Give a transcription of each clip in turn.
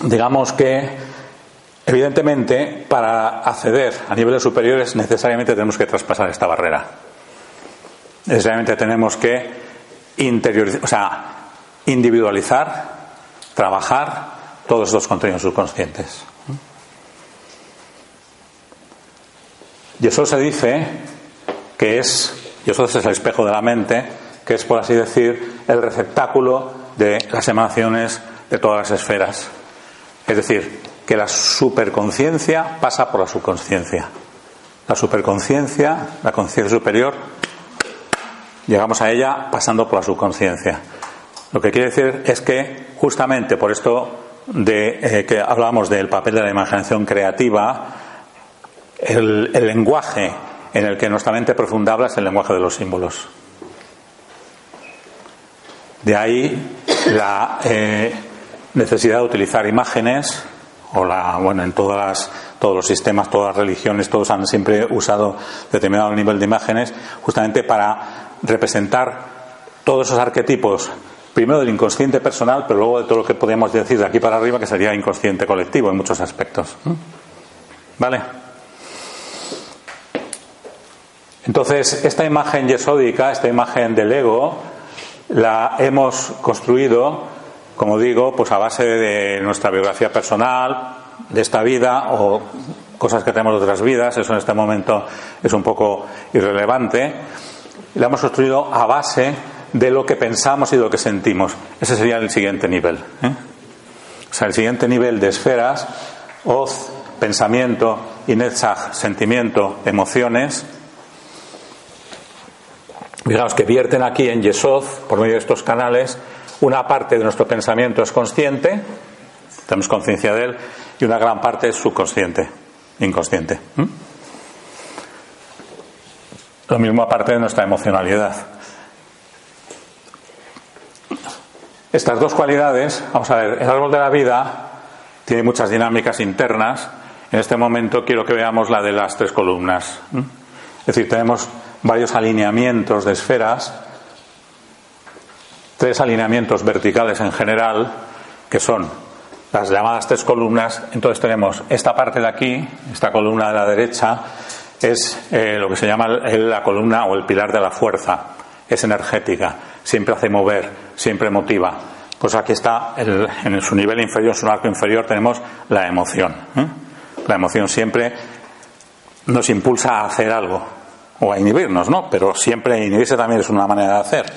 Digamos que, evidentemente, para acceder a niveles superiores necesariamente tenemos que traspasar esta barrera. Necesariamente tenemos que interiorizar, o sea, individualizar, trabajar todos estos contenidos subconscientes. Y eso se dice que es, es el espejo de la mente, que es, por así decir, el receptáculo de las emanaciones de todas las esferas. Es decir, que la superconciencia pasa por la subconsciencia. La superconciencia, la conciencia superior, llegamos a ella pasando por la subconsciencia. Lo que quiere decir es que justamente por esto de eh, que hablamos del papel de la imaginación creativa, el, lenguaje en el que nuestra mente profunda habla es el lenguaje de los símbolos. De ahí la eh, necesidad de utilizar imágenes, o la, bueno, en todas todos los sistemas, todas las religiones, todos han siempre usado determinado nivel de imágenes, justamente para representar todos esos arquetipos, primero del inconsciente personal, pero luego de todo lo que podríamos decir de aquí para arriba, que sería inconsciente colectivo en muchos aspectos. ¿Vale? Entonces, esta imagen yesódica, esta imagen del ego, la hemos construido como digo, pues a base de nuestra biografía personal, de esta vida o cosas que tenemos de otras vidas, eso en este momento es un poco irrelevante, la hemos construido a base de lo que pensamos y de lo que sentimos. Ese sería el siguiente nivel. ¿eh? O sea, el siguiente nivel de esferas, Oz, pensamiento, y Netzach, sentimiento, emociones, digamos que vierten aquí en Yesod, por medio de estos canales, una parte de nuestro pensamiento es consciente, tenemos conciencia de él, y una gran parte es subconsciente, inconsciente. Lo mismo aparte de nuestra emocionalidad. Estas dos cualidades, vamos a ver, el árbol de la vida tiene muchas dinámicas internas. En este momento quiero que veamos la de las tres columnas. Es decir, tenemos varios alineamientos de esferas tres alineamientos verticales en general, que son las llamadas tres columnas. Entonces tenemos esta parte de aquí, esta columna de la derecha, es eh, lo que se llama la columna o el pilar de la fuerza. Es energética, siempre hace mover, siempre motiva. Pues aquí está, en su nivel inferior, en su arco inferior, tenemos la emoción. ¿eh? La emoción siempre nos impulsa a hacer algo o a inhibirnos, ¿no? Pero siempre inhibirse también es una manera de hacer.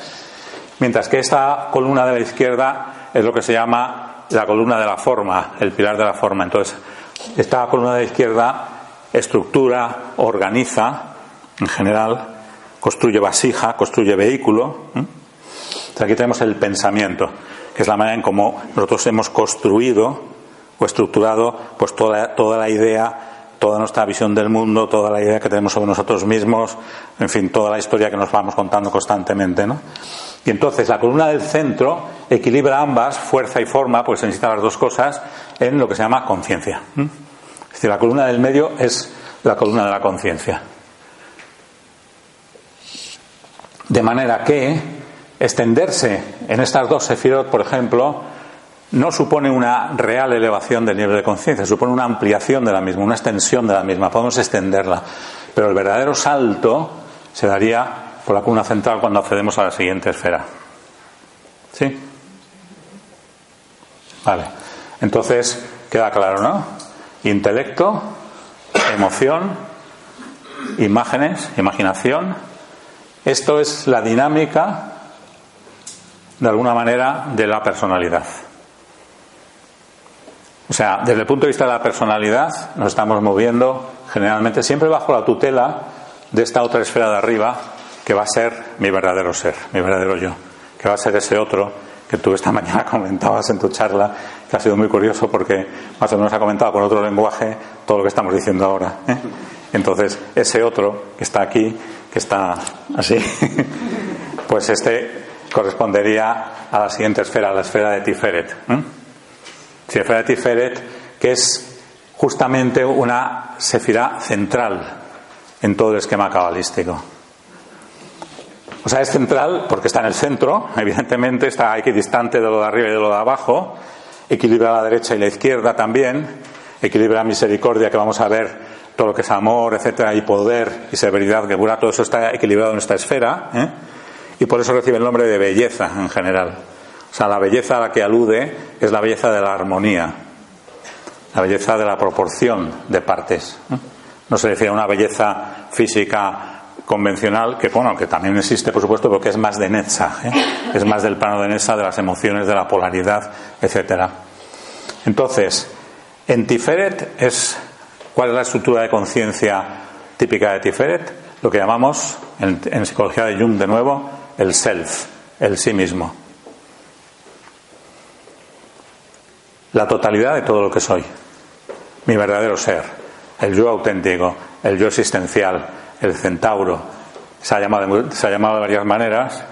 Mientras que esta columna de la izquierda es lo que se llama la columna de la forma, el pilar de la forma. Entonces, esta columna de la izquierda estructura, organiza, en general, construye vasija, construye vehículo. aquí tenemos el pensamiento, que es la manera en cómo nosotros hemos construido o estructurado pues toda, toda la idea, toda nuestra visión del mundo, toda la idea que tenemos sobre nosotros mismos, en fin, toda la historia que nos vamos contando constantemente, ¿no? Y entonces la columna del centro equilibra ambas, fuerza y forma, pues necesita las dos cosas, en lo que se llama conciencia. Es decir, la columna del medio es la columna de la conciencia. De manera que extenderse en estas dos sefirot, por ejemplo, no supone una real elevación del nivel de conciencia, supone una ampliación de la misma, una extensión de la misma. Podemos extenderla. Pero el verdadero salto se daría por la columna central cuando accedemos a la siguiente esfera. ¿Sí? Vale. Entonces, queda claro, ¿no? Intelecto, emoción, imágenes, imaginación. Esto es la dinámica, de alguna manera, de la personalidad. O sea, desde el punto de vista de la personalidad, nos estamos moviendo generalmente siempre bajo la tutela de esta otra esfera de arriba, que va a ser mi verdadero ser, mi verdadero yo, que va a ser ese otro que tú esta mañana comentabas en tu charla, que ha sido muy curioso porque más o menos ha comentado con otro lenguaje todo lo que estamos diciendo ahora. ¿eh? Entonces, ese otro que está aquí, que está así, pues este correspondería a la siguiente esfera, a la esfera de Tiferet. ¿eh? De Tiferet, que es justamente una sefirá central, en todo el esquema cabalístico. O sea, es central porque está en el centro, evidentemente está equidistante de lo de arriba y de lo de abajo, equilibra la derecha y la izquierda también, equilibra misericordia que vamos a ver, todo lo que es amor, etcétera, y poder y severidad, que todo eso está equilibrado en esta esfera, ¿eh? y por eso recibe el nombre de belleza en general. O sea, la belleza a la que alude es la belleza de la armonía, la belleza de la proporción de partes. No se refiere a una belleza física convencional, que bueno, que también existe, por supuesto, porque es más de Netzach, ¿eh? es más del plano de Netzach, de las emociones, de la polaridad, etcétera. Entonces, en Tiferet es cuál es la estructura de conciencia típica de Tiferet, lo que llamamos en psicología de Jung de nuevo el self, el sí mismo. La totalidad de todo lo que soy, mi verdadero ser, el yo auténtico, el yo existencial, el centauro. Se ha llamado, se ha llamado de varias maneras,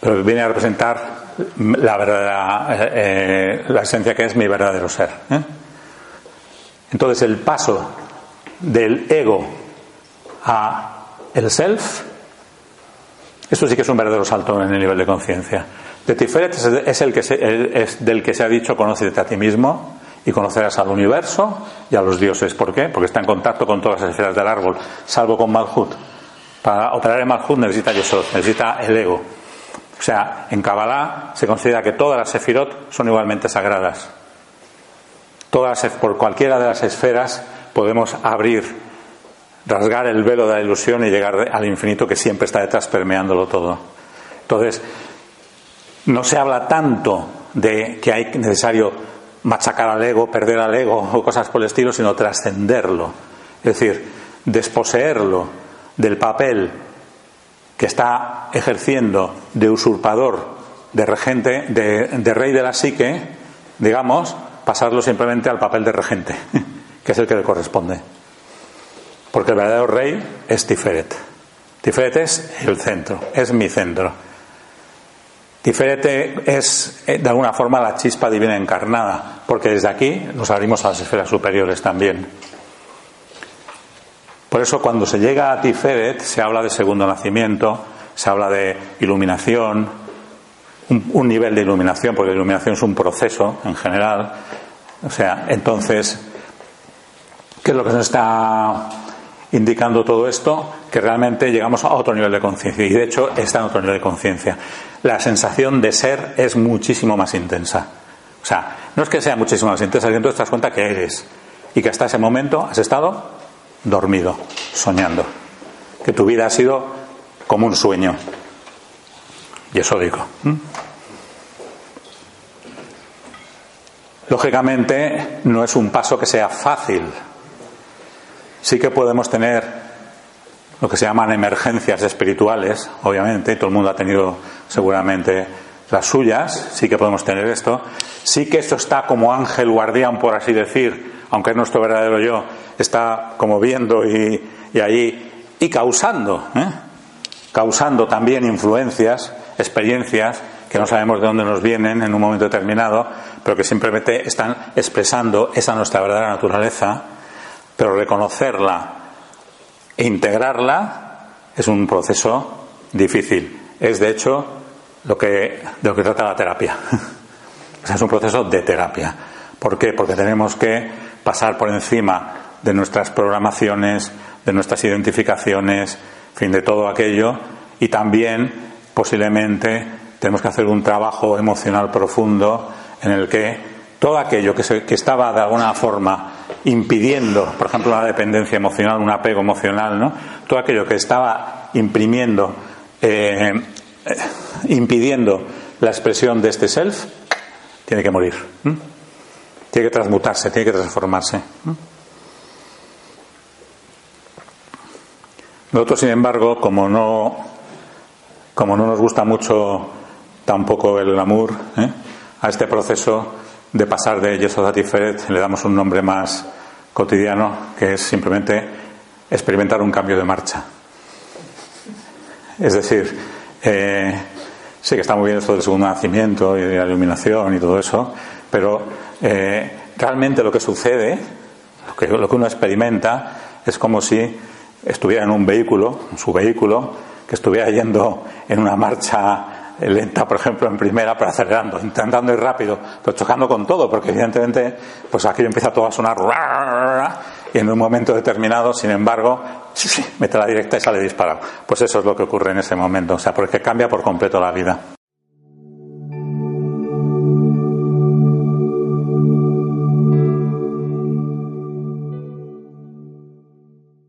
pero viene a representar la verdadera, eh, la esencia que es mi verdadero ser. ¿eh? Entonces el paso del ego a el self, eso sí que es un verdadero salto en el nivel de conciencia. De Tiferet es, el que es del que se ha dicho conócete a ti mismo, y conocerás al universo y a los dioses. ¿Por qué? Porque está en contacto con todas las esferas del árbol, salvo con Malhut. Para operar en Malhut necesita Yesod, necesita el ego. O sea, en Kabbalah se considera que todas las sefirot son igualmente sagradas. Todas, por cualquiera de las esferas podemos abrir, rasgar el velo de la ilusión y llegar al infinito que siempre está detrás permeándolo todo. Entonces, no se habla tanto de que hay necesario machacar al ego, perder al ego o cosas por el estilo, sino trascenderlo. Es decir, desposeerlo del papel que está ejerciendo de usurpador, de regente, de, rey de la psique, digamos, pasarlo simplemente al papel de regente, que es el que le corresponde. Porque el verdadero rey es Tiferet. Tiferet es el centro, es mi centro. Diferente es, eh, de alguna forma, la chispa divina encarnada, porque desde aquí nos abrimos a las esferas superiores también. Por eso, cuando se llega a Tiferet, se habla de segundo nacimiento, se habla de iluminación, un, un nivel de iluminación, porque la iluminación es un proceso en general. O sea, entonces, ¿qué es lo que nos está indicando todo esto? Que realmente llegamos a otro nivel de conciencia, y de hecho está en otro nivel de conciencia la sensación de ser es muchísimo más intensa. O sea, no es que sea muchísimo más intensa, sino que tú te das cuenta que eres y que hasta ese momento has estado dormido, soñando. Que tu vida ha sido como un sueño. Y eso digo. Lógicamente, no es un paso que sea fácil. Sí que podemos tener lo que se llaman emergencias espirituales, obviamente, todo el mundo ha tenido seguramente las suyas, sí que podemos tener esto, sí que esto está como ángel guardián, por así decir, aunque es nuestro verdadero yo, está como viendo y, y ahí, y causando, ¿eh? causando también influencias, experiencias que no sabemos de dónde nos vienen en un momento determinado, pero que simplemente están expresando esa nuestra verdadera naturaleza, pero reconocerla e integrarla es un proceso difícil. Es, de hecho, lo que, de lo que trata la terapia. es un proceso de terapia. ¿Por qué? Porque tenemos que pasar por encima de nuestras programaciones, de nuestras identificaciones, fin, de todo aquello, y también posiblemente tenemos que hacer un trabajo emocional profundo en el que todo aquello que, se, que estaba de alguna forma impidiendo, por ejemplo, una dependencia emocional, un apego emocional, ¿no? Todo aquello que estaba imprimiendo, eh, impidiendo la expresión de este self, tiene que morir. Tiene que transmutarse, tiene que transformarse. Nosotros, sin embargo, como no, como no nos gusta mucho tampoco el amor, ¿eh? a este proceso de pasar de Yesod a Tiferet le damos un nombre más cotidiano que es simplemente experimentar un cambio de marcha. Es decir, eh, sí que está muy bien esto del segundo nacimiento y de la iluminación y todo eso, pero eh, realmente lo que sucede, que lo que uno experimenta es como si estuviera en un vehículo, en su vehículo, que estuviera yendo en una marcha lenta, por ejemplo, en primera, pero acelerando, intentando ir rápido, pero chocando con todo, porque evidentemente, pues aquello empieza todo a sonar y en un momento determinado, sin embargo, mete la directa y sale disparado. Pues eso es lo que ocurre en ese momento, o sea, porque cambia por completo la vida.